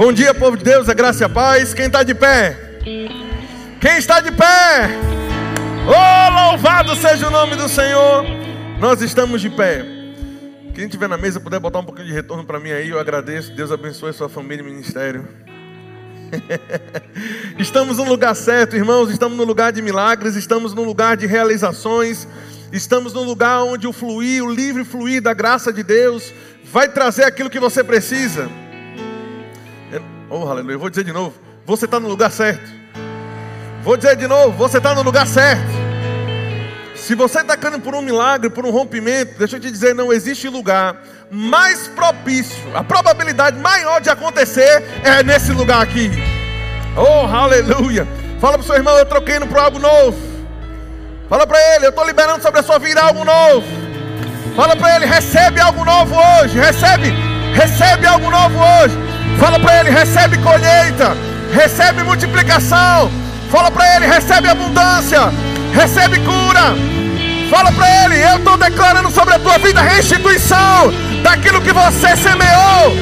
Bom dia, povo de Deus, a graça e a paz. Quem está de pé? Quem está de pé? Oh, louvado seja o nome do Senhor. Nós estamos de pé. Quem estiver na mesa puder botar um pouquinho de retorno para mim aí, eu agradeço. Deus abençoe sua família e ministério. estamos no lugar certo, irmãos. Estamos no lugar de milagres, estamos no lugar de realizações, estamos no lugar onde o fluir, o livre fluir da graça de Deus vai trazer aquilo que você precisa. Oh, aleluia. Eu vou dizer de novo: você está no lugar certo. Vou dizer de novo: você está no lugar certo. Se você está caindo por um milagre, por um rompimento, deixa eu te dizer: não existe lugar mais propício, a probabilidade maior de acontecer é nesse lugar aqui. Oh, aleluia. Fala para o seu irmão: eu troquei indo para algo novo. Fala para ele: eu estou liberando sobre a sua vida algo novo. Fala para ele: recebe algo novo hoje. Recebe, recebe algo novo hoje. Fala para ele: recebe colheita, recebe multiplicação. Fala para ele: recebe abundância, recebe cura. Fala para ele: eu estou declarando sobre a tua vida restituição daquilo que você semeou.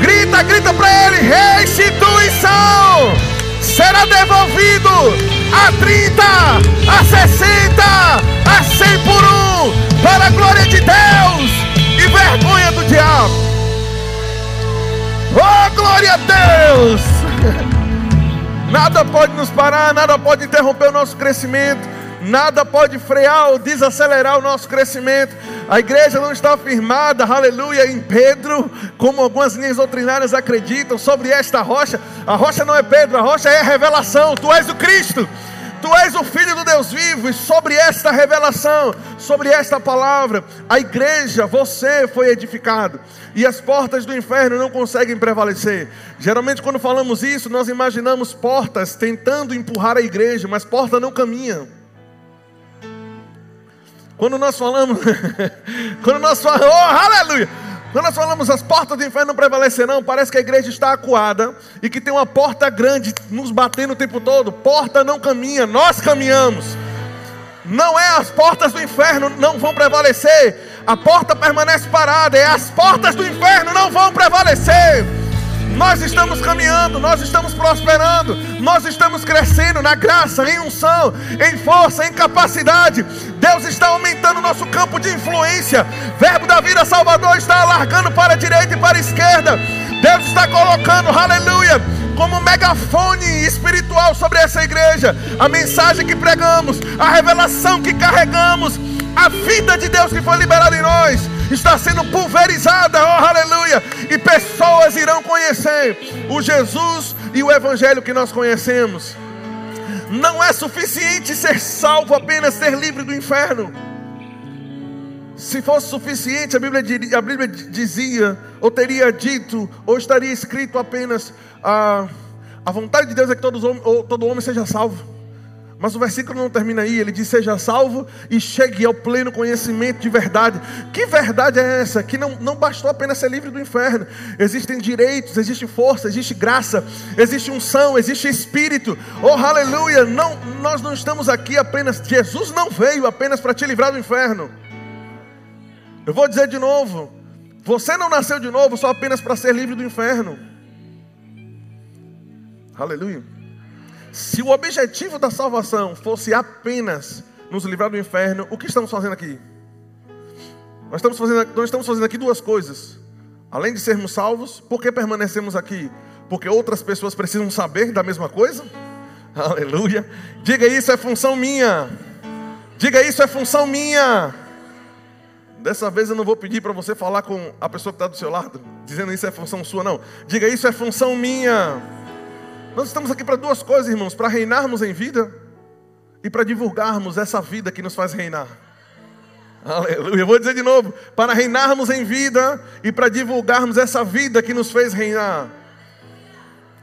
Grita, grita para ele: restituição será devolvido a 30, a 60, a 100 por um, para a glória de Deus e vergonha do diabo. Oh, glória a Deus! Nada pode nos parar, nada pode interromper o nosso crescimento, nada pode frear ou desacelerar o nosso crescimento. A igreja não está firmada, aleluia, em Pedro, como algumas linhas doutrinárias acreditam, sobre esta rocha. A rocha não é Pedro, a rocha é a revelação. Tu és o Cristo. Tu és o Filho do Deus vivo, e sobre esta revelação, sobre esta palavra, a igreja, você foi edificado, e as portas do inferno não conseguem prevalecer. Geralmente, quando falamos isso, nós imaginamos portas tentando empurrar a igreja, mas porta não caminha. Quando nós falamos, quando nós falamos, oh, aleluia! Quando nós falamos as portas do inferno não prevalecerão, parece que a igreja está acuada e que tem uma porta grande nos batendo o tempo todo. Porta não caminha, nós caminhamos. Não é as portas do inferno não vão prevalecer, a porta permanece parada, é as portas do inferno não vão prevalecer. Nós estamos caminhando, nós estamos prosperando, nós estamos crescendo na graça, em unção, em força, em capacidade. Deus está aumentando o nosso campo de influência. Verbo da vida Salvador está alargando para a direita e para a esquerda. Deus está colocando, aleluia, como megafone espiritual sobre essa igreja, a mensagem que pregamos, a revelação que carregamos, a vida de Deus que foi liberada em nós está sendo pulverizada, oh aleluia, e pessoas irão conhecer o Jesus e o Evangelho que nós conhecemos. Não é suficiente ser salvo apenas ser livre do inferno. Se fosse suficiente, a Bíblia, a Bíblia dizia, ou teria dito, ou estaria escrito apenas: a, a vontade de Deus é que todos, todo homem seja salvo. Mas o versículo não termina aí, ele diz: Seja salvo e chegue ao pleno conhecimento de verdade. Que verdade é essa? Que não, não bastou apenas ser livre do inferno. Existem direitos, existe força, existe graça, existe unção, existe espírito. Oh, aleluia! Não, nós não estamos aqui apenas. Jesus não veio apenas para te livrar do inferno. Eu vou dizer de novo: Você não nasceu de novo só apenas para ser livre do inferno. Aleluia. Se o objetivo da salvação fosse apenas nos livrar do inferno, o que estamos fazendo aqui? Nós estamos fazendo, nós estamos fazendo aqui duas coisas. Além de sermos salvos, por que permanecemos aqui? Porque outras pessoas precisam saber da mesma coisa? Aleluia. Diga isso é função minha. Diga isso é função minha. Dessa vez eu não vou pedir para você falar com a pessoa que está do seu lado, dizendo isso é função sua, não. Diga isso é função minha. Nós estamos aqui para duas coisas, irmãos: para reinarmos em vida e para divulgarmos essa vida que nos faz reinar. Aleluia. Vou dizer de novo: para reinarmos em vida e para divulgarmos essa vida que nos fez reinar.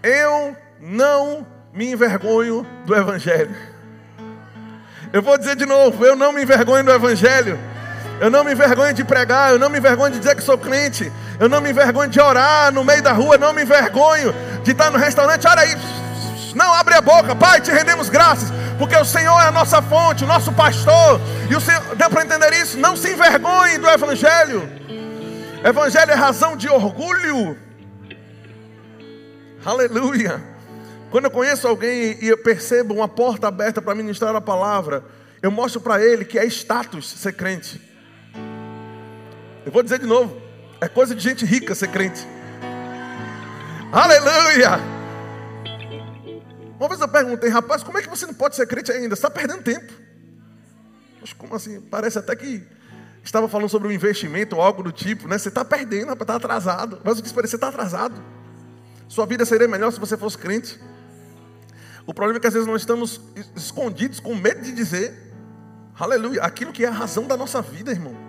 Eu não me envergonho do Evangelho. Eu vou dizer de novo: eu não me envergonho do Evangelho. Eu não me envergonho de pregar, eu não me envergonho de dizer que sou crente, eu não me envergonho de orar no meio da rua, não me envergonho de estar no restaurante, olha aí, não abre a boca, Pai, te rendemos graças, porque o Senhor é a nossa fonte, o nosso pastor, e o Senhor, deu para entender isso? Não se envergonhe do Evangelho, Evangelho é razão de orgulho, Aleluia. Quando eu conheço alguém e eu percebo uma porta aberta para ministrar a palavra, eu mostro para ele que é status ser crente. Eu vou dizer de novo: é coisa de gente rica ser crente. Aleluia! Uma vez eu perguntei, rapaz, como é que você não pode ser crente ainda? Você está perdendo tempo. Mas como assim? Parece até que estava falando sobre um investimento ou algo do tipo, né? Você está perdendo, rapaz, está atrasado. Mas o que você está atrasado. Sua vida seria melhor se você fosse crente. O problema é que às vezes nós estamos escondidos com medo de dizer, aleluia, aquilo que é a razão da nossa vida, irmão.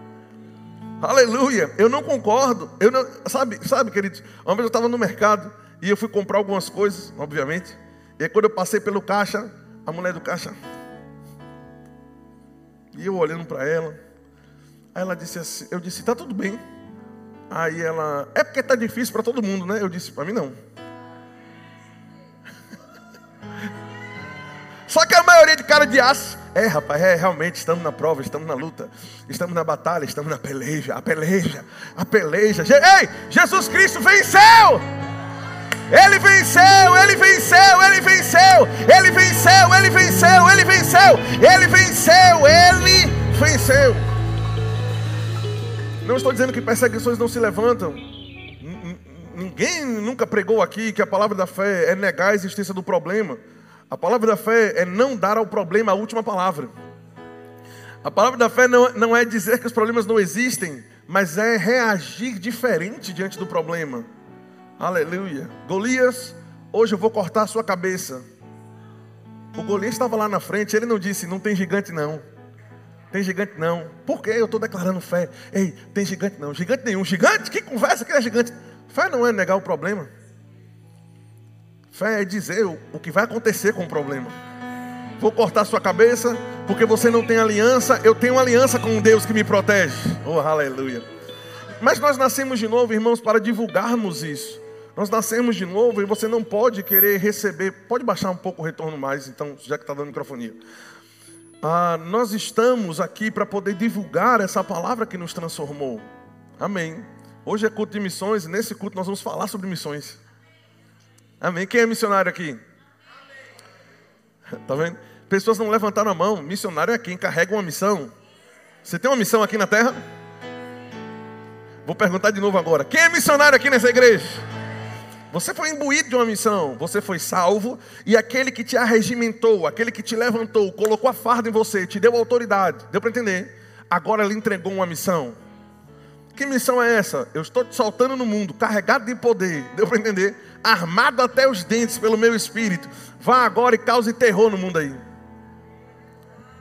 Aleluia. Eu não concordo. Eu não, sabe, sabe, queridos? Uma vez eu estava no mercado e eu fui comprar algumas coisas, obviamente. E aí quando eu passei pelo caixa, a mulher do caixa. E eu olhando para ela. Aí ela disse assim, eu disse, tá tudo bem. Aí ela, é porque tá difícil para todo mundo, né? Eu disse, para mim não. Só que a maioria de cara de aço. É, rapaz, é, realmente estamos na prova, estamos na luta, estamos na batalha, estamos na peleja, a peleja, a peleja. Ei, Jesus Cristo venceu! Ele venceu, ele venceu, ele venceu, ele venceu, ele venceu, ele venceu, ele venceu, ele venceu. Não estou dizendo que perseguições não se levantam. Ninguém nunca pregou aqui que a palavra da fé é negar a existência do problema. A palavra da fé é não dar ao problema a última palavra. A palavra da fé não, não é dizer que os problemas não existem, mas é reagir diferente diante do problema. Aleluia. Golias, hoje eu vou cortar a sua cabeça. O Golias estava lá na frente, ele não disse, não tem gigante não. Tem gigante não. Por quê? Eu estou declarando fé. Ei, tem gigante não. Gigante nenhum. Gigante? Que conversa que é gigante? Fé não é negar o problema. Fé é dizer o que vai acontecer com o problema. Vou cortar sua cabeça, porque você não tem aliança. Eu tenho aliança com um Deus que me protege. Oh, aleluia. Mas nós nascemos de novo, irmãos, para divulgarmos isso. Nós nascemos de novo e você não pode querer receber. Pode baixar um pouco o retorno mais, então, já que está dando microfonia. Ah, nós estamos aqui para poder divulgar essa palavra que nos transformou. Amém. Hoje é culto de missões e nesse culto nós vamos falar sobre missões. Amém. Quem é missionário aqui? Está vendo? Pessoas não levantaram a mão. Missionário é quem carrega uma missão. Você tem uma missão aqui na terra? Vou perguntar de novo agora. Quem é missionário aqui nessa igreja? Você foi imbuído de uma missão, você foi salvo, e aquele que te arregimentou, aquele que te levantou, colocou a farda em você, te deu autoridade, deu para entender? Agora ele entregou uma missão. Que missão é essa? Eu estou te soltando no mundo, carregado de poder, deu para entender? Armado até os dentes pelo meu espírito. Vá agora e cause terror no mundo aí.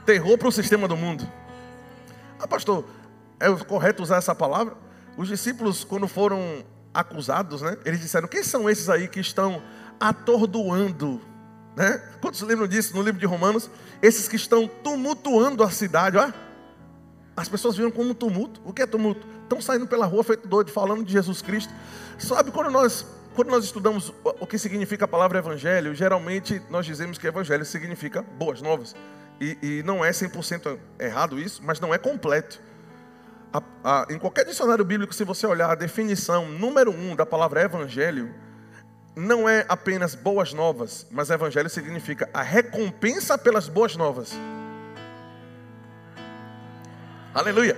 Terror para o sistema do mundo. Ah, pastor, é correto usar essa palavra? Os discípulos, quando foram acusados, né? Eles disseram: quem são esses aí que estão atordoando? Né? Quantos lembram disso no livro de Romanos? Esses que estão tumultuando a cidade, ó. As pessoas viram como tumulto. O que é tumulto? Estão saindo pela rua feito doido, falando de Jesus Cristo. Sabe quando nós, quando nós estudamos o que significa a palavra evangelho, geralmente nós dizemos que evangelho significa boas novas. E, e não é 100% errado isso, mas não é completo. A, a, em qualquer dicionário bíblico, se você olhar a definição número um da palavra evangelho, não é apenas boas novas, mas evangelho significa a recompensa pelas boas novas. Aleluia.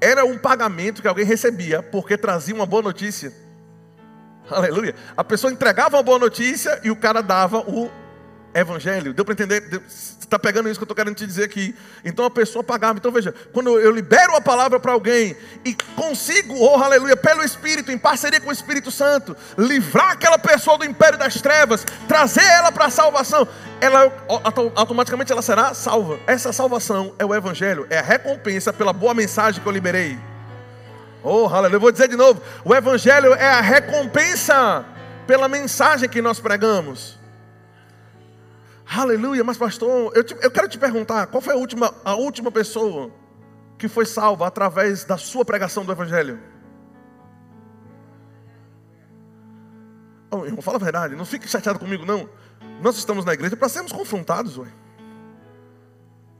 Era um pagamento que alguém recebia porque trazia uma boa notícia. Aleluia. A pessoa entregava uma boa notícia e o cara dava o evangelho. Deu para entender? está pegando isso que eu estou querendo te dizer aqui. Então a pessoa pagava. Então veja, quando eu libero a palavra para alguém e consigo, oh aleluia, pelo Espírito, em parceria com o Espírito Santo, livrar aquela pessoa do império das trevas, trazer ela para a salvação, ela automaticamente ela será salva. Essa salvação é o Evangelho, é a recompensa pela boa mensagem que eu liberei. Oh, aleluia. Eu vou dizer de novo: o Evangelho é a recompensa pela mensagem que nós pregamos. Aleluia, mas pastor, eu, te, eu quero te perguntar: qual foi a última, a última pessoa que foi salva através da sua pregação do Evangelho? Oh, irmão, fala a verdade, não fique chateado comigo, não. Nós estamos na igreja para sermos confrontados, ué.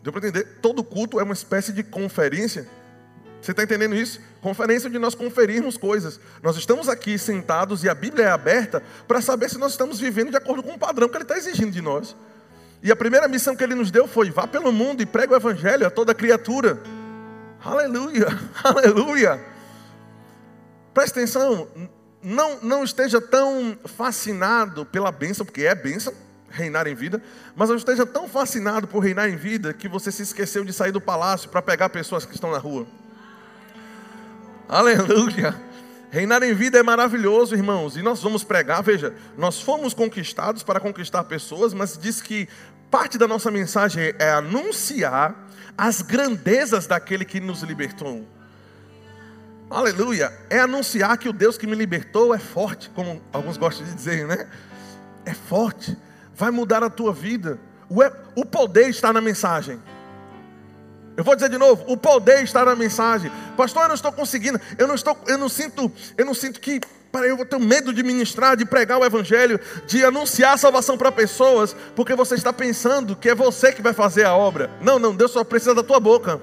Deu para entender? Todo culto é uma espécie de conferência. Você está entendendo isso? Conferência onde nós conferirmos coisas. Nós estamos aqui sentados e a Bíblia é aberta para saber se nós estamos vivendo de acordo com o padrão que Ele está exigindo de nós. E a primeira missão que Ele nos deu foi: vá pelo mundo e pregue o Evangelho a toda criatura. Aleluia, aleluia. Presta atenção, não, não esteja tão fascinado pela bênção, porque é bênção reinar em vida, mas não esteja tão fascinado por reinar em vida que você se esqueceu de sair do palácio para pegar pessoas que estão na rua. Aleluia. Reinar em vida é maravilhoso, irmãos. E nós vamos pregar, veja, nós fomos conquistados para conquistar pessoas, mas diz que parte da nossa mensagem é anunciar as grandezas daquele que nos libertou. Aleluia. É anunciar que o Deus que me libertou é forte, como alguns gostam de dizer, né? É forte. Vai mudar a tua vida. O poder está na mensagem. Eu vou dizer de novo, o poder está na mensagem. Pastor, eu não estou conseguindo, eu não estou, eu não sinto, eu não sinto que para eu tenho medo de ministrar, de pregar o evangelho, de anunciar a salvação para pessoas, porque você está pensando que é você que vai fazer a obra. Não, não, Deus só precisa da tua boca.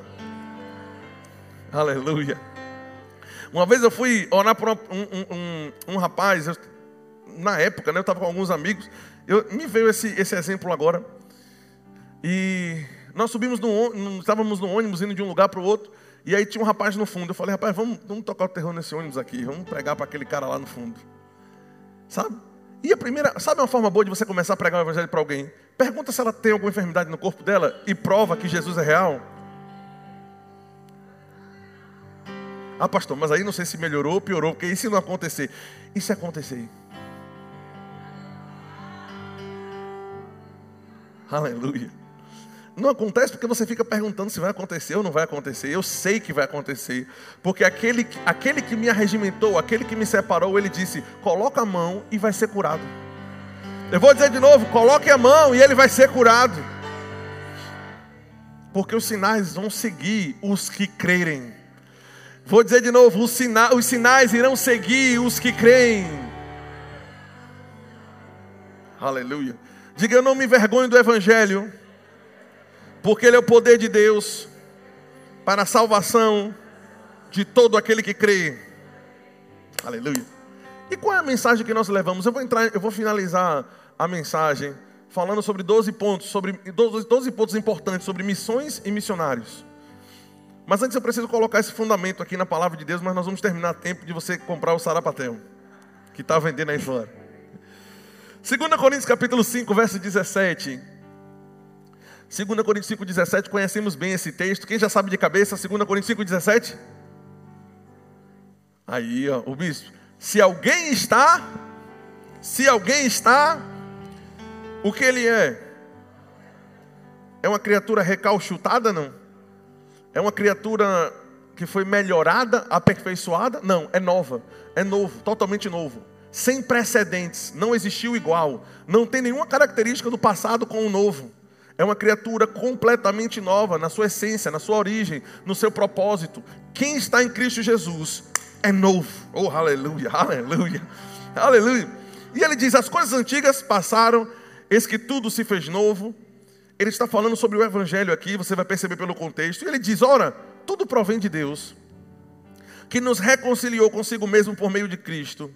Aleluia. Uma vez eu fui orar para um, um, um, um, rapaz, eu, na época, né, eu estava com alguns amigos, eu, me veio esse, esse exemplo agora. E nós subimos no, estávamos no ônibus indo de um lugar para o outro, e aí tinha um rapaz no fundo. Eu falei, rapaz, vamos, vamos tocar o terror nesse ônibus aqui, vamos pregar para aquele cara lá no fundo. Sabe? E a primeira, sabe uma forma boa de você começar a pregar o evangelho para alguém? Pergunta se ela tem alguma enfermidade no corpo dela e prova que Jesus é real. Ah, pastor, mas aí não sei se melhorou ou piorou, porque isso não acontecer. Isso é acontecer. Aleluia. Não acontece porque você fica perguntando se vai acontecer ou não vai acontecer. Eu sei que vai acontecer. Porque aquele, aquele que me arregimentou, aquele que me separou, ele disse: coloca a mão e vai ser curado. Eu vou dizer de novo: coloque a mão e ele vai ser curado. Porque os sinais vão seguir os que crerem. Vou dizer de novo: os, sina os sinais irão seguir os que creem. Aleluia. Diga: eu não me envergonho do Evangelho porque Ele é o poder de Deus para a salvação de todo aquele que crê. Aleluia. E qual é a mensagem que nós levamos? Eu vou entrar, eu vou finalizar a mensagem falando sobre 12 pontos, sobre 12, 12 pontos importantes sobre missões e missionários. Mas antes eu preciso colocar esse fundamento aqui na palavra de Deus, mas nós vamos terminar a tempo de você comprar o sarapatel que está vendendo aí fora. 2 Coríntios capítulo 5, verso 17. 2 Coríntios 5,17, conhecemos bem esse texto. Quem já sabe de cabeça, 2 Coríntios 5,17? Aí, ó, o bispo. Se alguém está, se alguém está, o que ele é? É uma criatura recalchutada, não? É uma criatura que foi melhorada, aperfeiçoada? Não, é nova, é novo, totalmente novo, sem precedentes, não existiu igual, não tem nenhuma característica do passado com o novo. É uma criatura completamente nova na sua essência, na sua origem, no seu propósito. Quem está em Cristo Jesus é novo. Oh, aleluia, aleluia, aleluia. E ele diz: as coisas antigas passaram, eis que tudo se fez novo. Ele está falando sobre o Evangelho aqui, você vai perceber pelo contexto. E ele diz: ora, tudo provém de Deus, que nos reconciliou consigo mesmo por meio de Cristo.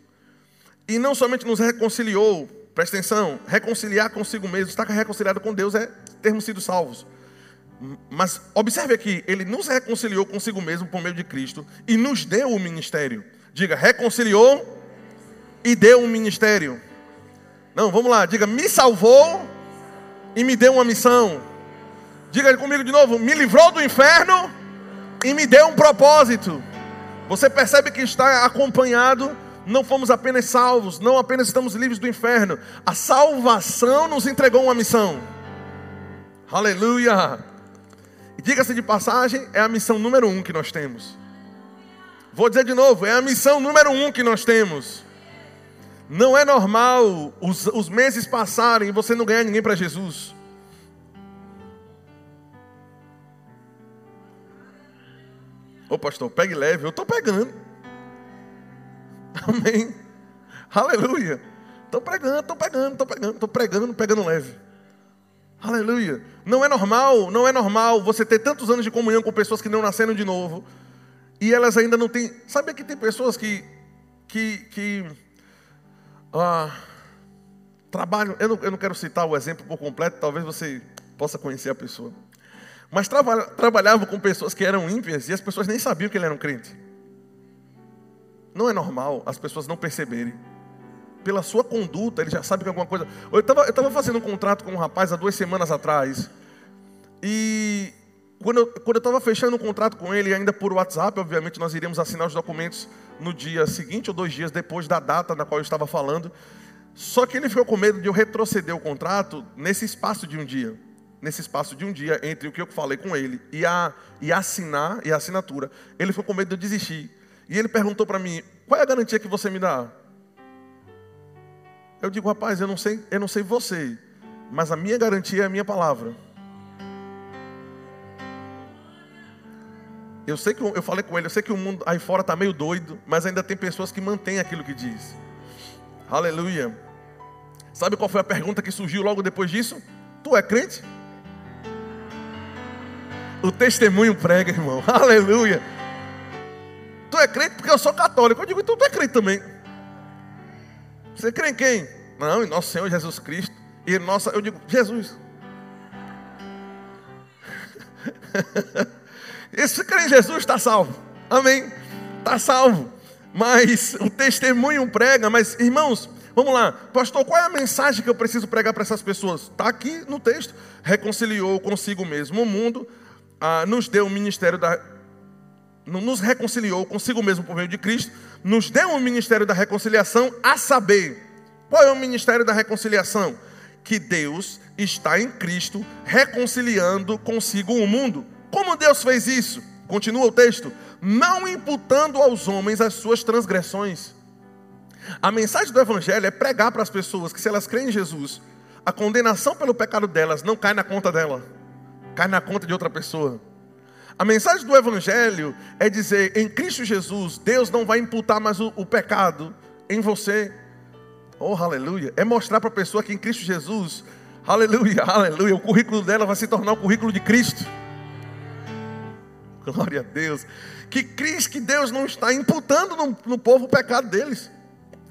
E não somente nos reconciliou, presta atenção, reconciliar consigo mesmo, estar reconciliado com Deus é termos sido salvos. Mas observe aqui, ele nos reconciliou consigo mesmo por meio de Cristo e nos deu o ministério. Diga, reconciliou e deu um ministério. Não, vamos lá, diga, me salvou e me deu uma missão. Diga comigo de novo, me livrou do inferno e me deu um propósito. Você percebe que está acompanhado não fomos apenas salvos, não apenas estamos livres do inferno. A salvação nos entregou uma missão. Aleluia! Diga-se de passagem, é a missão número um que nós temos. Vou dizer de novo, é a missão número um que nós temos. Não é normal os, os meses passarem e você não ganhar ninguém para Jesus. Ô pastor, pegue leve, eu estou pegando. Amém. Aleluia. Estou pregando, estou pegando, estou pegando, estou pregando, pegando leve. Aleluia. Não é normal, não é normal você ter tantos anos de comunhão com pessoas que não nasceram de novo e elas ainda não têm. Sabe que tem pessoas que, que, que ah, trabalham. Eu não, eu não quero citar o exemplo por completo, talvez você possa conhecer a pessoa. Mas traba, trabalhavam com pessoas que eram ímpias e as pessoas nem sabiam que ele era um crente. Não é normal as pessoas não perceberem. Pela sua conduta, ele já sabe que alguma coisa. Eu estava fazendo um contrato com um rapaz há duas semanas atrás. E quando eu estava fechando um contrato com ele, ainda por WhatsApp, obviamente nós iríamos assinar os documentos no dia seguinte ou dois dias depois da data na qual eu estava falando. Só que ele ficou com medo de eu retroceder o contrato nesse espaço de um dia. Nesse espaço de um dia, entre o que eu falei com ele e, a, e assinar e a assinatura. Ele ficou com medo de eu desistir. E ele perguntou para mim: qual é a garantia que você me dá? Eu digo, rapaz, eu não sei, eu não sei você, mas a minha garantia é a minha palavra. Eu sei que eu falei com ele, eu sei que o mundo aí fora está meio doido, mas ainda tem pessoas que mantêm aquilo que diz. Aleluia. Sabe qual foi a pergunta que surgiu logo depois disso? Tu é crente? O testemunho prega, irmão. Aleluia. Tu é crente porque eu sou católico. Eu digo, então tu é crente também. Você crê em quem? Não, em nosso Senhor Jesus Cristo. E nossa, eu digo, Jesus. Esse crê em Jesus está salvo. Amém. Está salvo. Mas o testemunho prega. Mas, irmãos, vamos lá. Pastor, qual é a mensagem que eu preciso pregar para essas pessoas? Está aqui no texto. Reconciliou consigo mesmo o mundo. Ah, nos deu o ministério da. Nos reconciliou consigo mesmo por meio de Cristo. Nos deu o ministério da reconciliação, a saber. Qual é o ministério da reconciliação? Que Deus está em Cristo reconciliando consigo o mundo como Deus fez isso? Continua o texto: não imputando aos homens as suas transgressões. A mensagem do Evangelho é pregar para as pessoas que, se elas creem em Jesus, a condenação pelo pecado delas não cai na conta dela, cai na conta de outra pessoa. A mensagem do Evangelho é dizer: em Cristo Jesus, Deus não vai imputar mais o, o pecado em você. Oh, aleluia! É mostrar para a pessoa que em Cristo Jesus, aleluia, aleluia, o currículo dela vai se tornar o currículo de Cristo. Glória a Deus. Que Cristo, que Deus não está imputando no, no povo o pecado deles.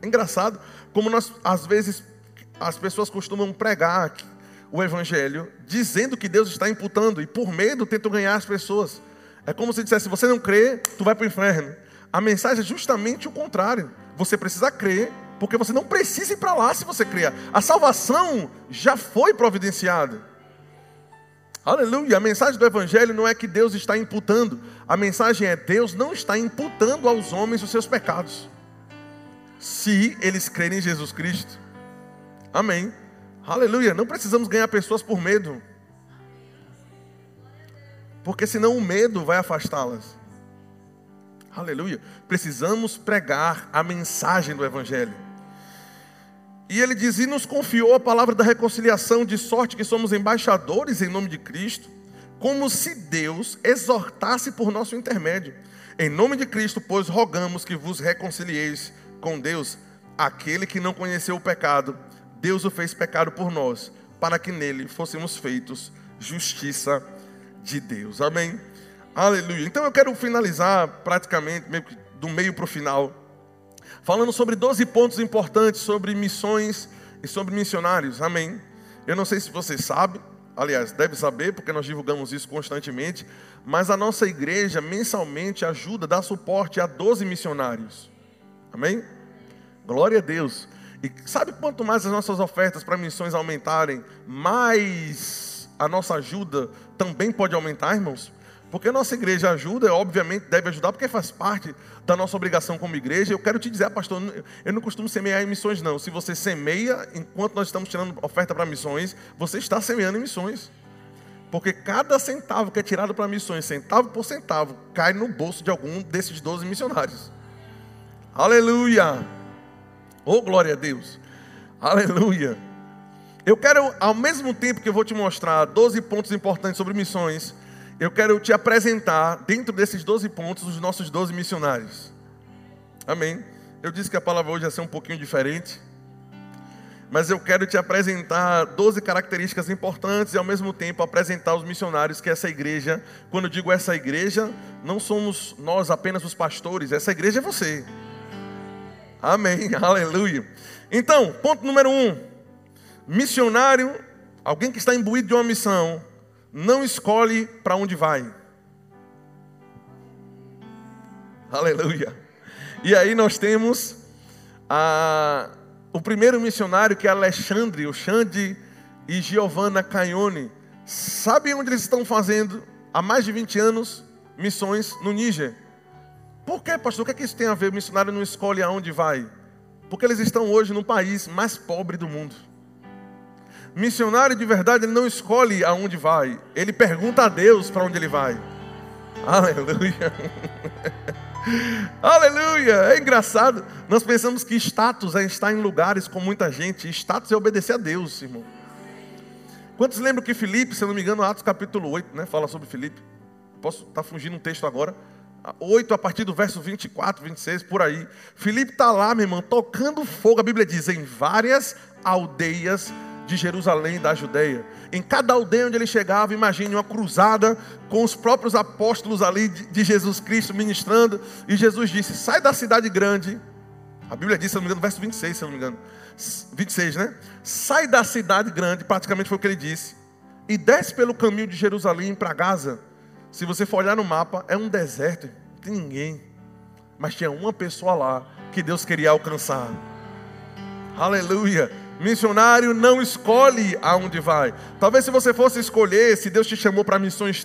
É engraçado como nós, às vezes, as pessoas costumam pregar o Evangelho dizendo que Deus está imputando e por medo tentam ganhar as pessoas. É como se dissesse: você não crê, tu vai para o inferno. A mensagem é justamente o contrário. Você precisa crer, porque você não precisa ir para lá se você crer. A salvação já foi providenciada. Aleluia. A mensagem do Evangelho não é que Deus está imputando. A mensagem é: Deus não está imputando aos homens os seus pecados. Se eles crerem em Jesus Cristo. Amém. Aleluia. Não precisamos ganhar pessoas por medo. Porque senão o medo vai afastá-las. Aleluia. Precisamos pregar a mensagem do Evangelho. E ele diz: E nos confiou a palavra da reconciliação, de sorte que somos embaixadores em nome de Cristo, como se Deus exortasse por nosso intermédio. Em nome de Cristo, pois rogamos que vos reconcilieis com Deus. Aquele que não conheceu o pecado, Deus o fez pecado por nós, para que nele fôssemos feitos justiça de Deus. Amém? Aleluia. Então eu quero finalizar praticamente, do meio para o final falando sobre 12 pontos importantes sobre missões e sobre missionários. Amém. Eu não sei se você sabe, aliás, deve saber, porque nós divulgamos isso constantemente, mas a nossa igreja mensalmente ajuda, dá suporte a 12 missionários. Amém? Glória a Deus. E sabe quanto mais as nossas ofertas para missões aumentarem, mais a nossa ajuda também pode aumentar, irmãos? Porque a nossa igreja ajuda, obviamente deve ajudar, porque faz parte da nossa obrigação como igreja. Eu quero te dizer, pastor, eu não costumo semear em missões, não. Se você semeia, enquanto nós estamos tirando oferta para missões, você está semeando em missões. Porque cada centavo que é tirado para missões, centavo por centavo, cai no bolso de algum desses 12 missionários. Aleluia! Oh, glória a Deus! Aleluia! Eu quero, ao mesmo tempo que eu vou te mostrar 12 pontos importantes sobre missões, eu quero te apresentar, dentro desses 12 pontos, os nossos 12 missionários. Amém. Eu disse que a palavra hoje ia ser um pouquinho diferente. mas eu quero te apresentar 12 características importantes e ao mesmo tempo apresentar os missionários que essa igreja, quando eu digo essa igreja, não somos nós apenas os pastores, essa igreja é você. Amém, aleluia. Então, ponto número um: missionário, alguém que está imbuído de uma missão, não escolhe para onde vai. Aleluia. E aí nós temos a o primeiro missionário, que é Alexandre, o Xande e Giovanna Caione, sabe onde eles estão fazendo há mais de 20 anos missões no Níger? Por que, pastor? O que, é que isso tem a ver? O missionário não escolhe aonde vai. Porque eles estão hoje no país mais pobre do mundo. Missionário de verdade, ele não escolhe aonde vai. Ele pergunta a Deus para onde ele vai. Aleluia. Aleluia! É engraçado. Nós pensamos que status é estar em lugares com muita gente. Status é obedecer a Deus, irmão. Quantos lembram que Filipe, se eu não me engano, Atos capítulo 8, né? Fala sobre Filipe. Posso estar tá fugindo um texto agora. 8 a partir do verso 24, 26, por aí. Filipe está lá, meu irmão, tocando fogo. A Bíblia diz: em várias aldeias de Jerusalém da Judéia. Em cada aldeia onde ele chegava, imagine uma cruzada com os próprios apóstolos ali de Jesus Cristo ministrando. E Jesus disse: Sai da cidade grande. A Bíblia diz, se não me engano, verso 26, se não me engano. 26, né? Sai da cidade grande, praticamente foi o que ele disse. E desce pelo caminho de Jerusalém para Gaza. Se você for olhar no mapa, é um deserto, não tem ninguém. Mas tinha uma pessoa lá que Deus queria alcançar. Aleluia. Missionário não escolhe aonde vai. Talvez se você fosse escolher, se Deus te chamou para missões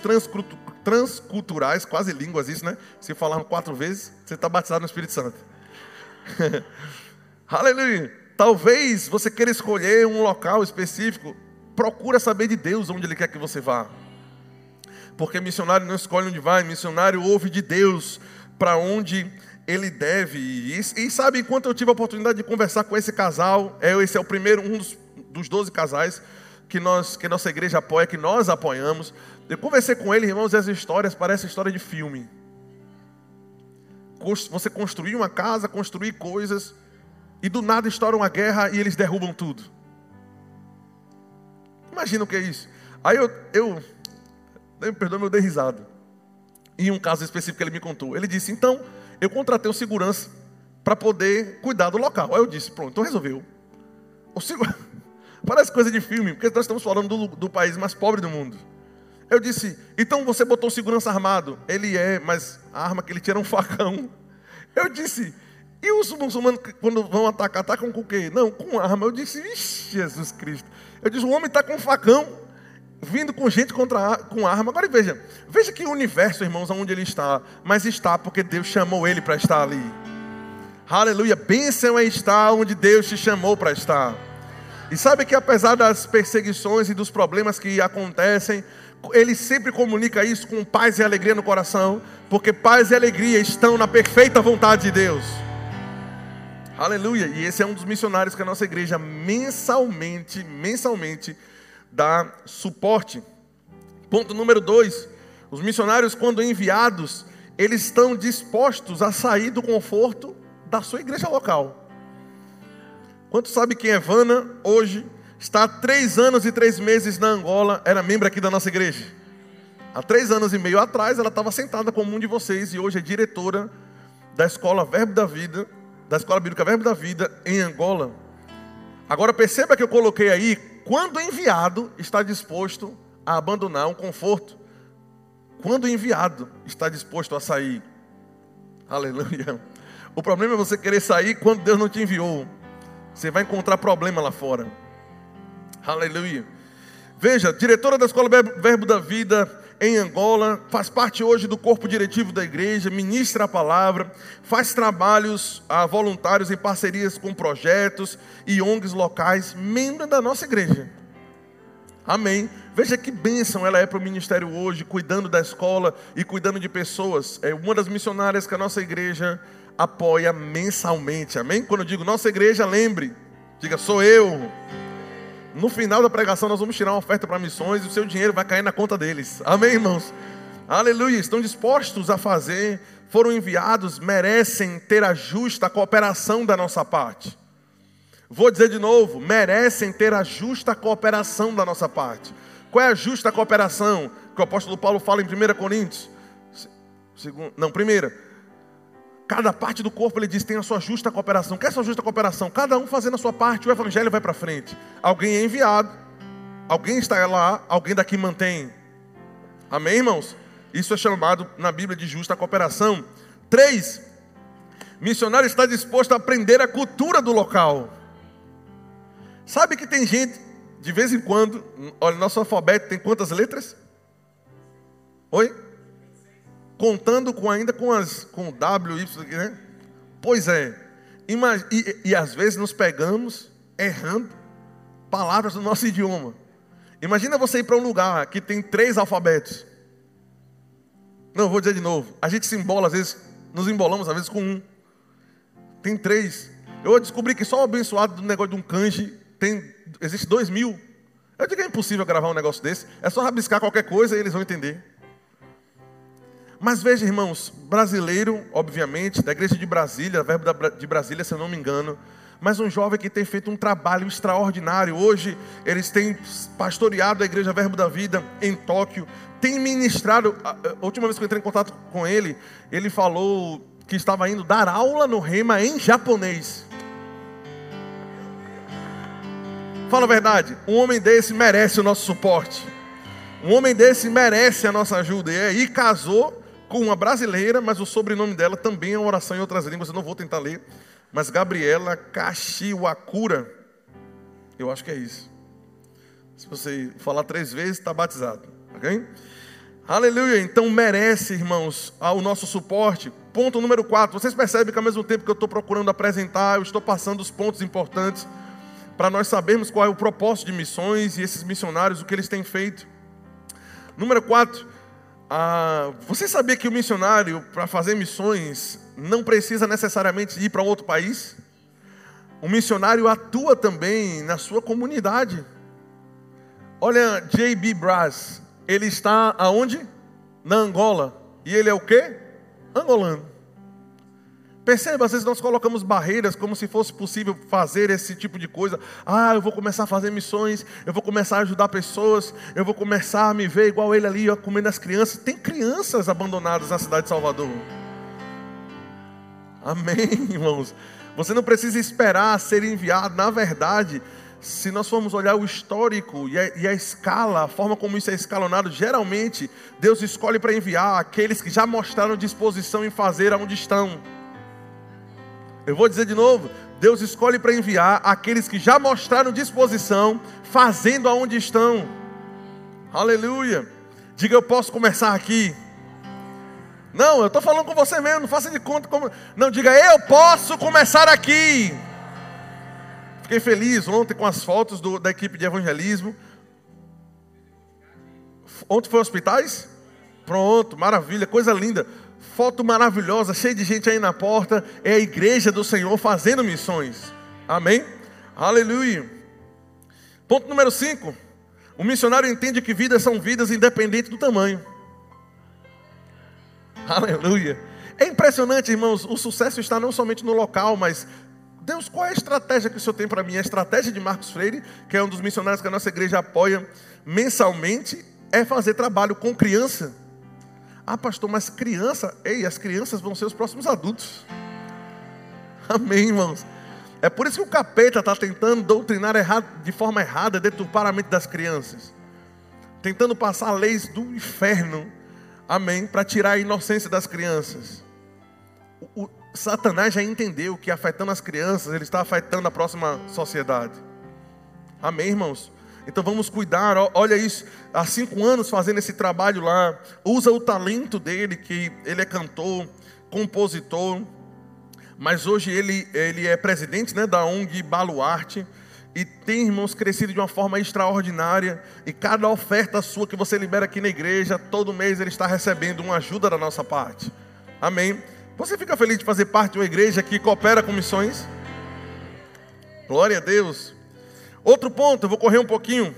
transculturais, quase línguas isso, né? Se falar quatro vezes, você está batizado no Espírito Santo. Aleluia. Talvez você queira escolher um local específico. Procura saber de Deus onde Ele quer que você vá. Porque missionário não escolhe onde vai, missionário ouve de Deus para onde ele deve ir. E, e, sabe, enquanto eu tive a oportunidade de conversar com esse casal, é, esse é o primeiro, um dos, dos 12 casais que, nós, que nossa igreja apoia, que nós apoiamos. Eu conversei com ele, irmãos, e as histórias parecem história de filme. Você construir uma casa, construir coisas, e do nada estoura uma guerra e eles derrubam tudo. Imagina o que é isso. Aí eu, eu, eu perdoa, eu dei risada. Em um caso específico que ele me contou. Ele disse: então, eu contratei um segurança para poder cuidar do local. Aí eu disse, pronto, então resolveu. O. Parece coisa de filme, porque nós estamos falando do, do país mais pobre do mundo. Eu disse, então você botou segurança armado? Ele é, mas a arma que ele tinha era um facão. Eu disse, e os muçulmanos quando vão atacar, atacam com o quê? Não, com arma. Eu disse, Ixi, Jesus Cristo. Eu disse, o homem está com um facão vindo com gente contra, com arma. Agora veja, veja que universo, irmãos, onde ele está, mas está porque Deus chamou ele para estar ali. Aleluia, bênção é estar onde Deus te chamou para estar. E sabe que apesar das perseguições e dos problemas que acontecem, ele sempre comunica isso com paz e alegria no coração, porque paz e alegria estão na perfeita vontade de Deus. Aleluia. E esse é um dos missionários que a nossa igreja mensalmente, mensalmente dá suporte. Ponto número dois: os missionários, quando enviados, eles estão dispostos a sair do conforto da sua igreja local. Quanto sabe que Evana, hoje, está há três anos e três meses na Angola, era membro aqui da nossa igreja. Há três anos e meio atrás, ela estava sentada com um de vocês e hoje é diretora da escola Verbo da Vida, da escola bíblica Verbo da Vida em Angola. Agora perceba que eu coloquei aí quando enviado, está disposto a abandonar um conforto. Quando enviado, está disposto a sair. Aleluia. O problema é você querer sair quando Deus não te enviou. Você vai encontrar problema lá fora. Aleluia. Veja, diretora da Escola Verbo da Vida em Angola, faz parte hoje do corpo diretivo da igreja, ministra a palavra, faz trabalhos ah, voluntários em parcerias com projetos e ONGs locais, membro da nossa igreja. Amém. Veja que bênção ela é para o ministério hoje, cuidando da escola e cuidando de pessoas. É uma das missionárias que a nossa igreja apoia mensalmente. Amém? Quando eu digo nossa igreja, lembre, diga, sou eu. No final da pregação, nós vamos tirar uma oferta para missões e o seu dinheiro vai cair na conta deles. Amém, irmãos? Aleluia. Estão dispostos a fazer, foram enviados, merecem ter a justa cooperação da nossa parte. Vou dizer de novo, merecem ter a justa cooperação da nossa parte. Qual é a justa cooperação que o apóstolo Paulo fala em 1 Coríntios? Segundo, não, primeira. Cada parte do corpo, ele diz, tem a sua justa cooperação. Quer é a sua justa cooperação? Cada um fazendo a sua parte, o evangelho vai para frente. Alguém é enviado, alguém está lá, alguém daqui mantém. Amém, irmãos? Isso é chamado na Bíblia de justa cooperação. Três, missionário está disposto a aprender a cultura do local. Sabe que tem gente, de vez em quando, olha, nosso alfabeto tem quantas letras? Oi? Contando com ainda com as com W, Y, né? Pois é. E, e às vezes nos pegamos errando palavras do nosso idioma. Imagina você ir para um lugar que tem três alfabetos. Não, vou dizer de novo. A gente se embola, às vezes, nos embolamos às vezes com um. Tem três. Eu descobri que só o abençoado do negócio de um kanji tem, existe dois mil. Eu digo que é impossível gravar um negócio desse. É só rabiscar qualquer coisa e eles vão entender. Mas veja, irmãos, brasileiro, obviamente, da igreja de Brasília, verbo de Brasília, se eu não me engano, mas um jovem que tem feito um trabalho extraordinário. Hoje, eles têm pastoreado a igreja Verbo da Vida em Tóquio, tem ministrado. A última vez que eu entrei em contato com ele, ele falou que estava indo dar aula no Rema em japonês. Fala a verdade, um homem desse merece o nosso suporte. Um homem desse merece a nossa ajuda. E aí casou com uma brasileira, mas o sobrenome dela também é uma oração em outras línguas, eu não vou tentar ler. Mas Gabriela Kashiwakura. Eu acho que é isso. Se você falar três vezes, está batizado. Ok? Aleluia. Então merece, irmãos, o nosso suporte. Ponto número quatro. Vocês percebem que ao mesmo tempo que eu estou procurando apresentar, eu estou passando os pontos importantes para nós sabermos qual é o propósito de missões e esses missionários, o que eles têm feito. Número 4, ah, você sabia que o missionário, para fazer missões, não precisa necessariamente ir para outro país? O missionário atua também na sua comunidade. Olha, J.B. Brass, ele está aonde? Na Angola. E ele é o quê? Angolano. Perceba, às vezes nós colocamos barreiras como se fosse possível fazer esse tipo de coisa. Ah, eu vou começar a fazer missões, eu vou começar a ajudar pessoas, eu vou começar a me ver igual ele ali, comendo as crianças. Tem crianças abandonadas na cidade de Salvador. Amém, irmãos. Você não precisa esperar ser enviado. Na verdade, se nós formos olhar o histórico e a, e a, escala, a forma como isso é escalonado, geralmente Deus escolhe para enviar aqueles que já mostraram disposição em fazer aonde estão. Eu vou dizer de novo: Deus escolhe para enviar aqueles que já mostraram disposição, fazendo aonde estão. Aleluia. Diga, eu posso começar aqui. Não, eu estou falando com você mesmo, não faça de conta como. Não, diga, eu posso começar aqui. Fiquei feliz ontem com as fotos do, da equipe de evangelismo. Ontem foi hospitais? Pronto, maravilha, coisa linda foto maravilhosa, cheia de gente aí na porta, é a igreja do Senhor fazendo missões. Amém? Aleluia. Ponto número 5. O missionário entende que vidas são vidas independentes do tamanho. Aleluia. É impressionante, irmãos, o sucesso está não somente no local, mas Deus, qual é a estratégia que o Senhor tem para mim? A estratégia de Marcos Freire, que é um dos missionários que a nossa igreja apoia mensalmente, é fazer trabalho com criança. Ah, pastor, mas criança, ei, as crianças vão ser os próximos adultos. Amém, irmãos. É por isso que o capeta está tentando doutrinar errado, de forma errada, deturpar a mente das crianças. Tentando passar leis do inferno, amém, para tirar a inocência das crianças. O, o, Satanás já entendeu que afetando as crianças, ele está afetando a próxima sociedade. Amém, irmãos? Então vamos cuidar, olha isso, há cinco anos fazendo esse trabalho lá, usa o talento dele, que ele é cantor, compositor, mas hoje ele, ele é presidente né, da ONG Baluarte, e tem irmãos crescido de uma forma extraordinária, e cada oferta sua que você libera aqui na igreja, todo mês ele está recebendo uma ajuda da nossa parte, amém? Você fica feliz de fazer parte de uma igreja que coopera com missões? Glória a Deus. Outro ponto, eu vou correr um pouquinho.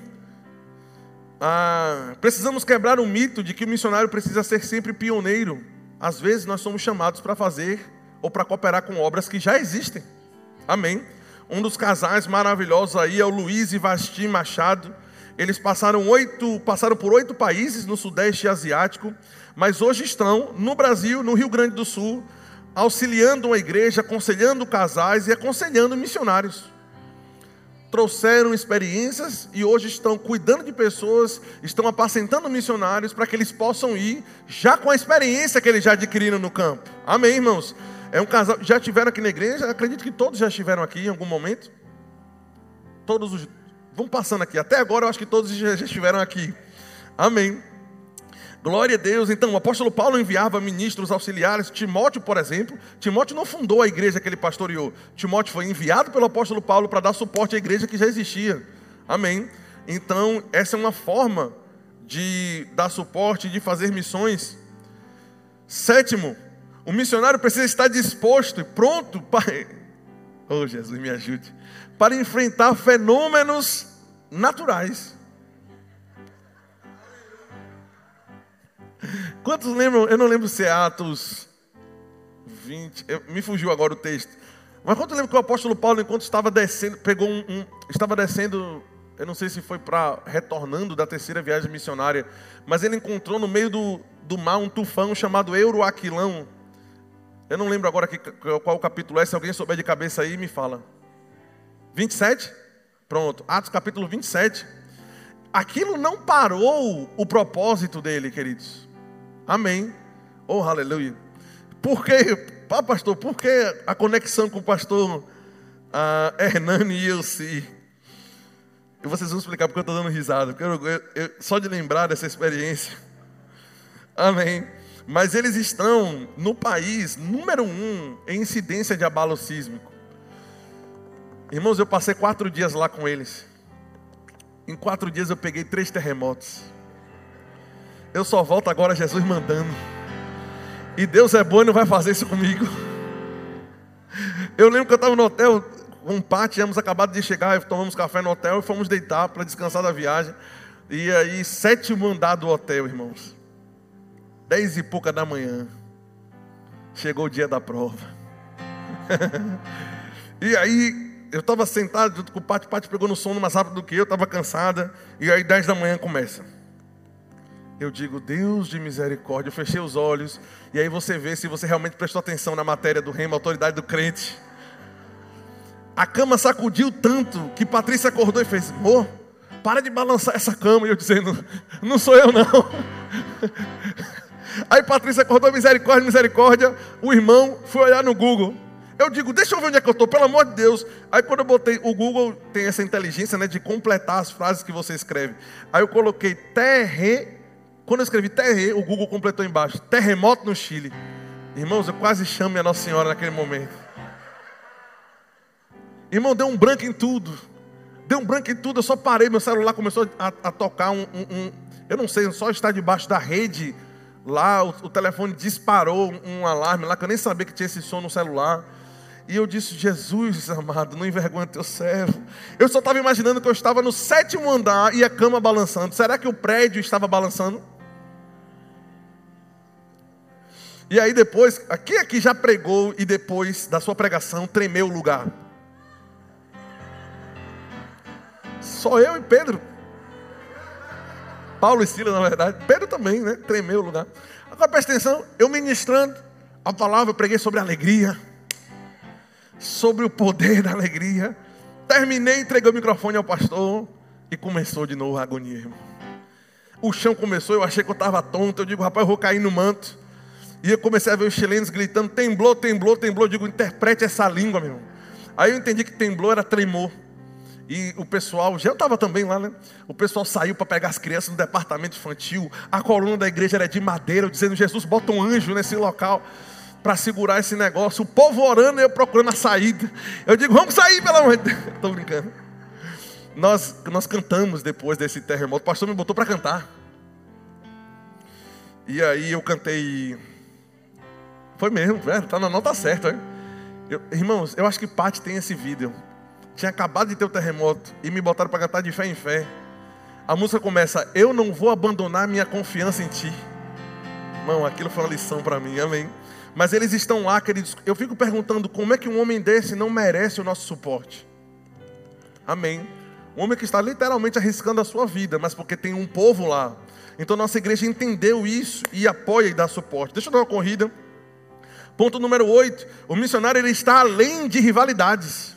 Ah, precisamos quebrar o mito de que o missionário precisa ser sempre pioneiro. Às vezes nós somos chamados para fazer ou para cooperar com obras que já existem. Amém. Um dos casais maravilhosos aí é o Luiz e Vasti Machado. Eles passaram, oito, passaram por oito países no Sudeste Asiático, mas hoje estão no Brasil, no Rio Grande do Sul, auxiliando uma igreja, aconselhando casais e aconselhando missionários. Trouxeram experiências e hoje estão cuidando de pessoas, estão apacentando missionários para que eles possam ir já com a experiência que eles já adquiriram no campo. Amém, irmãos? É um casal, já estiveram aqui na igreja, acredito que todos já estiveram aqui em algum momento. Todos os. Vão passando aqui. Até agora eu acho que todos já estiveram aqui. Amém. Glória a Deus. Então, o apóstolo Paulo enviava ministros auxiliares. Timóteo, por exemplo, Timóteo não fundou a igreja que ele pastoreou. Timóteo foi enviado pelo apóstolo Paulo para dar suporte à igreja que já existia. Amém. Então, essa é uma forma de dar suporte, de fazer missões. Sétimo, o missionário precisa estar disposto e pronto para. Oh, Jesus, me ajude. Para enfrentar fenômenos naturais. Quantos lembram? Eu não lembro se é Atos 20. Eu, me fugiu agora o texto. Mas quanto lembra que o apóstolo Paulo, enquanto estava descendo, pegou um, um estava descendo, eu não sei se foi para retornando da terceira viagem missionária, mas ele encontrou no meio do, do mar um tufão chamado Euroaquilão. Eu não lembro agora que, qual capítulo é, se alguém souber de cabeça aí, me fala. 27? Pronto, Atos capítulo 27. Aquilo não parou o propósito dele, queridos. Amém. Oh, aleluia. Por que, pá, pastor, por que a conexão com o pastor uh, Hernani e eu. E vocês vão explicar porque eu estou dando risada. Porque eu, eu, eu, só de lembrar dessa experiência. Amém. Mas eles estão no país número um em incidência de abalo sísmico. Irmãos, eu passei quatro dias lá com eles. Em quatro dias eu peguei três terremotos. Eu só volto agora Jesus mandando. E Deus é bom e não vai fazer isso comigo. Eu lembro que eu estava no hotel um pai, tínhamos acabado de chegar, tomamos café no hotel e fomos deitar para descansar da viagem. E aí, sétimo andar do hotel, irmãos. Dez e pouca da manhã. Chegou o dia da prova. e aí, eu estava sentado junto com o Pati, o Pati pegou no sono mais rápido do que eu, estava cansada. E aí, dez da manhã começa eu digo, Deus de misericórdia, eu fechei os olhos, e aí você vê se você realmente prestou atenção na matéria do reino, autoridade do crente. A cama sacudiu tanto que Patrícia acordou e fez: Amor, para de balançar essa cama. E eu dizendo: Não sou eu, não. Aí Patrícia acordou, misericórdia, misericórdia. O irmão foi olhar no Google. Eu digo: Deixa eu ver onde é que eu estou, pelo amor de Deus. Aí quando eu botei, o Google tem essa inteligência né, de completar as frases que você escreve. Aí eu coloquei terre quando eu escrevi terre, o Google completou embaixo: terremoto no Chile. Irmãos, eu quase chamo a Nossa Senhora naquele momento. Irmão, deu um branco em tudo. Deu um branco em tudo. Eu só parei, meu celular começou a, a tocar um, um, um, Eu não sei, só estar debaixo da rede. Lá, o, o telefone disparou um, alarme lá, que eu nem sabia que tinha esse som no celular. E eu disse, Jesus amado, não envergonha teu servo. Eu só estava imaginando que eu estava no sétimo andar e a cama balançando. Será que o prédio estava balançando? E aí depois, quem aqui já pregou e depois da sua pregação tremeu o lugar? Só eu e Pedro. Paulo e Silas, na verdade. Pedro também, né? Tremeu o lugar. Agora presta atenção, eu ministrando a palavra, eu preguei sobre alegria. Sobre o poder da alegria. Terminei, entreguei o microfone ao pastor e começou de novo a agonia, irmão. O chão começou, eu achei que eu estava tonto. Eu digo, rapaz, eu vou cair no manto. E eu comecei a ver os chilenos gritando: temblou, temblou, temblou. Eu digo: interprete essa língua, meu irmão. Aí eu entendi que temblou era tremor. E o pessoal, já estava também lá, né? O pessoal saiu para pegar as crianças no departamento infantil. A coluna da igreja era de madeira, dizendo: Jesus, bota um anjo nesse local para segurar esse negócio. O povo orando e eu procurando a saída. Eu digo: vamos sair, pelo amor de Deus. Estou brincando. Nós, nós cantamos depois desse terremoto. O pastor me botou para cantar. E aí eu cantei foi mesmo, velho, tá na nota certa. Eu, irmãos, eu acho que Pati tem esse vídeo. Tinha acabado de ter o terremoto e me botaram para cantar de fé em fé. A música começa: Eu não vou abandonar minha confiança em ti. Irmão, aquilo foi uma lição para mim, amém. Mas eles estão lá, queridos. Eu fico perguntando como é que um homem desse não merece o nosso suporte. Amém. Um homem que está literalmente arriscando a sua vida, mas porque tem um povo lá. Então nossa igreja entendeu isso e apoia e dá suporte. Deixa eu dar uma corrida. Ponto número 8. O missionário ele está além de rivalidades.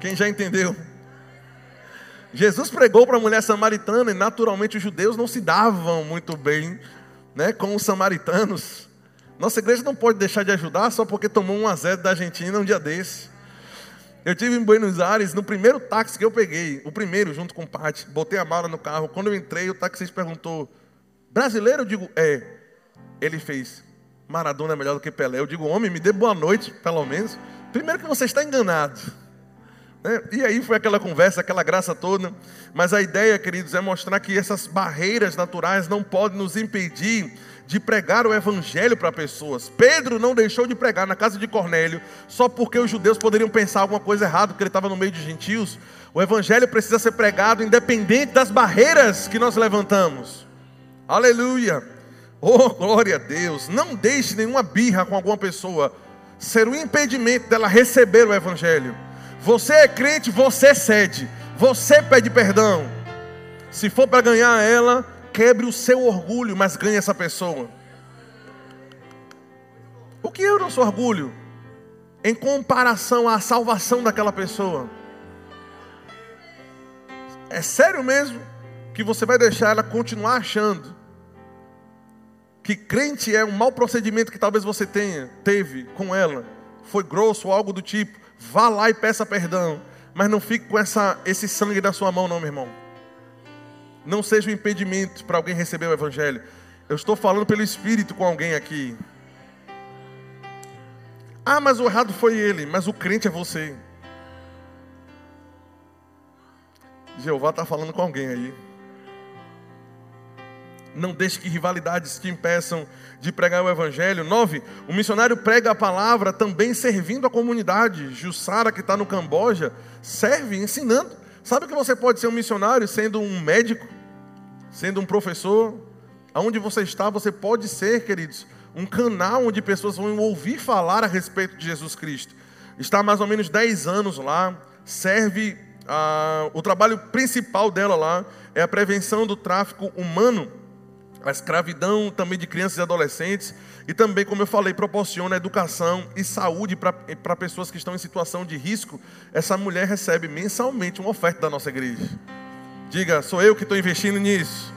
Quem já entendeu? Jesus pregou para a mulher samaritana e naturalmente os judeus não se davam muito bem né, com os samaritanos. Nossa igreja não pode deixar de ajudar só porque tomou um a zero da Argentina um dia desse. Eu tive em Buenos Aires, no primeiro táxi que eu peguei, o primeiro, junto com o Pati, botei a mala no carro. Quando eu entrei, o taxista perguntou: Brasileiro? Eu digo: É. Ele fez: Maradona é melhor do que Pelé. Eu digo: Homem, me dê boa noite, pelo menos. Primeiro que você está enganado. Né? E aí foi aquela conversa, aquela graça toda. Mas a ideia, queridos, é mostrar que essas barreiras naturais não podem nos impedir de pregar o evangelho para pessoas. Pedro não deixou de pregar na casa de Cornélio só porque os judeus poderiam pensar alguma coisa errada, porque ele estava no meio de gentios. O evangelho precisa ser pregado independente das barreiras que nós levantamos. Aleluia! Oh, glória a Deus! Não deixe nenhuma birra com alguma pessoa ser um impedimento dela receber o evangelho. Você é crente, você cede. Você pede perdão. Se for para ganhar ela, quebre o seu orgulho, mas ganhe essa pessoa. O que é o nosso orgulho? Em comparação à salvação daquela pessoa. É sério mesmo que você vai deixar ela continuar achando que crente é um mau procedimento que talvez você tenha, teve com ela, foi grosso ou algo do tipo. Vá lá e peça perdão, mas não fique com essa, esse sangue na sua mão, não, meu irmão não seja um impedimento para alguém receber o Evangelho. Eu estou falando pelo Espírito com alguém aqui. Ah, mas o errado foi ele, mas o crente é você. Jeová está falando com alguém aí. Não deixe que rivalidades te impeçam de pregar o Evangelho. Nove, o missionário prega a palavra também servindo a comunidade. Jussara, que está no Camboja, serve ensinando. Sabe que você pode ser um missionário sendo um médico? sendo um professor, aonde você está, você pode ser, queridos, um canal onde pessoas vão ouvir falar a respeito de Jesus Cristo. Está há mais ou menos 10 anos lá, serve, ah, o trabalho principal dela lá é a prevenção do tráfico humano, a escravidão também de crianças e adolescentes, e também, como eu falei, proporciona educação e saúde para pessoas que estão em situação de risco. Essa mulher recebe mensalmente uma oferta da nossa igreja. Diga, sou eu que estou investindo nisso.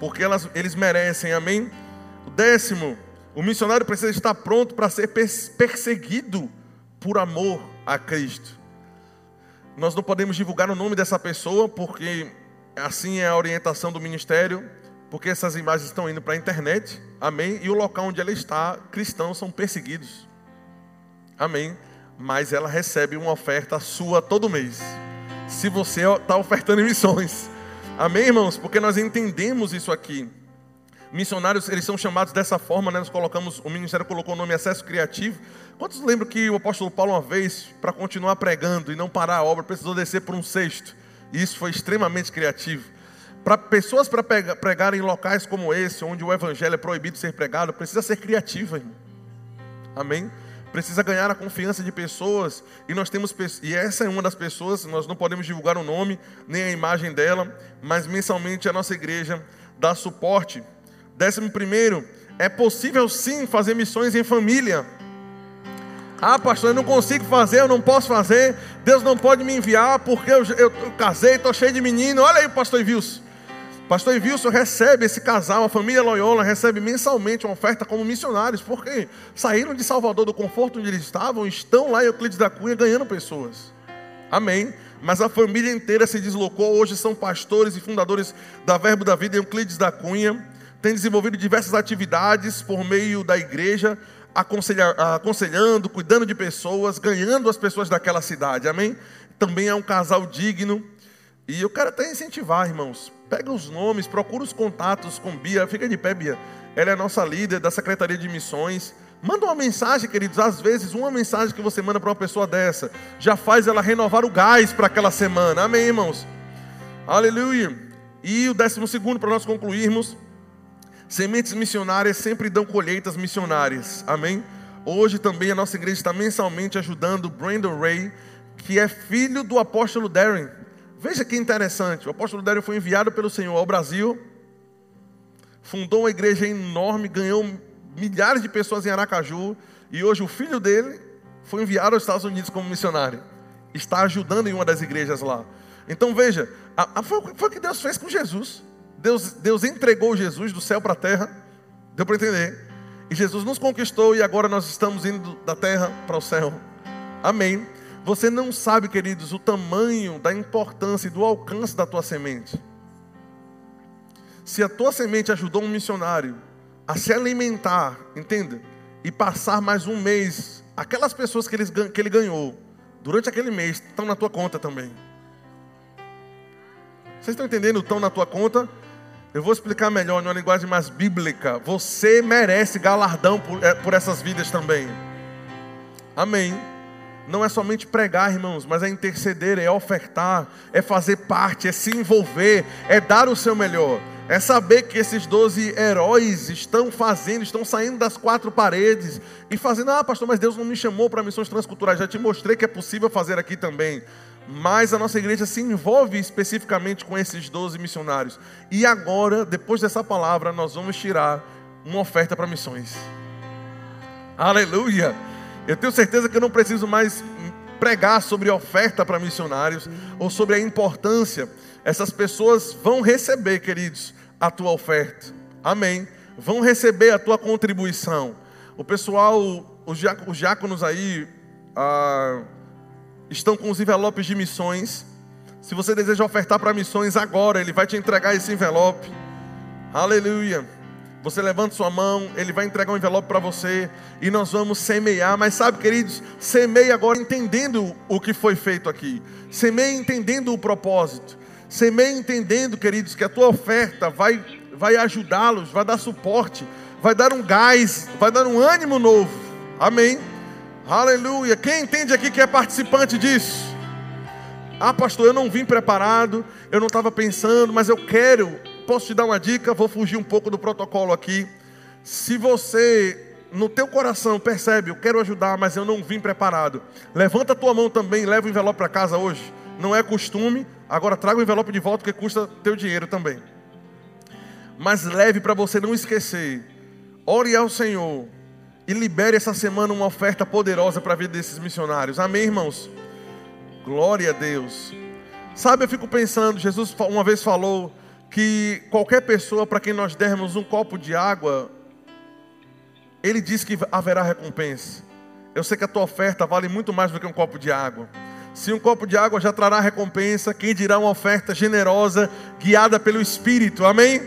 Porque elas, eles merecem, amém? O décimo, o missionário precisa estar pronto para ser perseguido por amor a Cristo. Nós não podemos divulgar o nome dessa pessoa, porque assim é a orientação do ministério, porque essas imagens estão indo para a internet, amém? E o local onde ela está, cristãos são perseguidos, amém? Mas ela recebe uma oferta sua todo mês se você está ofertando missões. Amém, irmãos? Porque nós entendemos isso aqui. Missionários, eles são chamados dessa forma, né? Nós colocamos, o ministério colocou o nome acesso criativo. Quantos lembram que o apóstolo Paulo, uma vez, para continuar pregando e não parar a obra, precisou descer por um cesto? E isso foi extremamente criativo. Para pessoas para pregar em locais como esse, onde o evangelho é proibido ser pregado, precisa ser criativa, irmão. Amém? precisa ganhar a confiança de pessoas, e nós temos e essa é uma das pessoas, nós não podemos divulgar o nome nem a imagem dela, mas mensalmente a nossa igreja dá suporte. Décimo primeiro, é possível sim fazer missões em família. Ah, pastor, eu não consigo fazer, eu não posso fazer. Deus não pode me enviar porque eu, eu, eu casei, estou cheio de menino. Olha aí, pastor Wilson. Pastor Evilson recebe esse casal, a família Loyola recebe mensalmente uma oferta como missionários, porque saíram de Salvador do conforto onde eles estavam, estão lá em Euclides da Cunha ganhando pessoas. Amém. Mas a família inteira se deslocou, hoje são pastores e fundadores da Verbo da Vida em Euclides da Cunha, têm desenvolvido diversas atividades por meio da igreja, aconselhando, cuidando de pessoas, ganhando as pessoas daquela cidade. Amém. Também é um casal digno. E eu quero até incentivar, irmãos, Pega os nomes, procura os contatos com Bia. Fica de pé, Bia. Ela é a nossa líder da Secretaria de Missões. Manda uma mensagem, queridos. Às vezes, uma mensagem que você manda para uma pessoa dessa já faz ela renovar o gás para aquela semana. Amém, irmãos? Aleluia. E o décimo segundo, para nós concluirmos: sementes missionárias sempre dão colheitas missionárias. Amém? Hoje também a nossa igreja está mensalmente ajudando Brandon Ray que é filho do apóstolo Darren. Veja que interessante, o apóstolo Darren foi enviado pelo Senhor ao Brasil, fundou uma igreja enorme, ganhou milhares de pessoas em Aracaju, e hoje o filho dele foi enviado aos Estados Unidos como missionário. Está ajudando em uma das igrejas lá. Então veja, a, a, foi, foi o que Deus fez com Jesus. Deus, Deus entregou Jesus do céu para a terra. Deu para entender? E Jesus nos conquistou e agora nós estamos indo da terra para o céu. Amém. Você não sabe, queridos, o tamanho da importância e do alcance da tua semente. Se a tua semente ajudou um missionário a se alimentar, entenda, e passar mais um mês, aquelas pessoas que ele, que ele ganhou durante aquele mês estão na tua conta também. Vocês estão entendendo? Estão na tua conta. Eu vou explicar melhor, numa linguagem mais bíblica. Você merece galardão por, é, por essas vidas também. Amém. Não é somente pregar, irmãos, mas é interceder, é ofertar, é fazer parte, é se envolver, é dar o seu melhor. É saber que esses doze heróis estão fazendo, estão saindo das quatro paredes e fazendo, ah, pastor, mas Deus não me chamou para missões transculturais. Já te mostrei que é possível fazer aqui também mas a nossa igreja se envolve especificamente com esses 12 missionários. E agora, depois dessa palavra, nós vamos tirar uma oferta para missões. Aleluia! Eu tenho certeza que eu não preciso mais pregar sobre oferta para missionários ou sobre a importância. Essas pessoas vão receber, queridos, a tua oferta. Amém. Vão receber a tua contribuição. O pessoal, os diáconos aí, ah, estão com os envelopes de missões. Se você deseja ofertar para missões agora, ele vai te entregar esse envelope. Aleluia. Você levanta sua mão, ele vai entregar um envelope para você e nós vamos semear. Mas sabe, queridos, semeie agora entendendo o que foi feito aqui. Semeie entendendo o propósito. Semeie entendendo, queridos, que a tua oferta vai, vai ajudá-los, vai dar suporte, vai dar um gás, vai dar um ânimo novo. Amém. Aleluia. Quem entende aqui que é participante disso? Ah, pastor, eu não vim preparado, eu não estava pensando, mas eu quero. Posso te dar uma dica? Vou fugir um pouco do protocolo aqui. Se você no teu coração percebe, eu quero ajudar, mas eu não vim preparado. Levanta a tua mão também, leva o envelope para casa hoje. Não é costume, agora traga o envelope de volta que custa teu dinheiro também. Mas leve para você não esquecer. Ore ao Senhor e libere essa semana uma oferta poderosa para a vida desses missionários. Amém, irmãos? Glória a Deus. Sabe, eu fico pensando, Jesus uma vez falou que qualquer pessoa para quem nós dermos um copo de água, ele diz que haverá recompensa. Eu sei que a tua oferta vale muito mais do que um copo de água. Se um copo de água já trará recompensa, quem dirá uma oferta generosa, guiada pelo Espírito. Amém?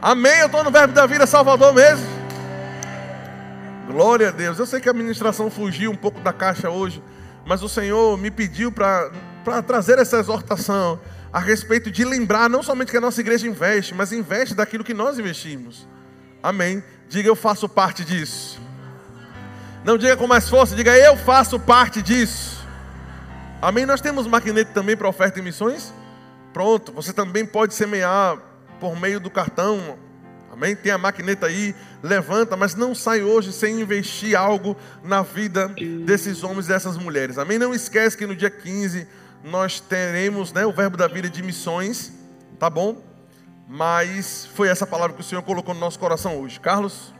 Amém. Eu estou no verbo da vida Salvador mesmo. Glória a Deus. Eu sei que a administração fugiu um pouco da caixa hoje, mas o Senhor me pediu para trazer essa exortação a respeito de lembrar não somente que a nossa igreja investe, mas investe daquilo que nós investimos. Amém. Diga eu faço parte disso. Não diga com mais força, diga eu faço parte disso. Amém. Nós temos maquinete também para oferta e missões. Pronto, você também pode semear por meio do cartão Amém? Tem a maquineta aí, levanta, mas não sai hoje sem investir algo na vida desses homens e dessas mulheres. Amém? Não esquece que no dia 15 nós teremos né, o verbo da vida de missões, tá bom? Mas foi essa palavra que o Senhor colocou no nosso coração hoje. Carlos?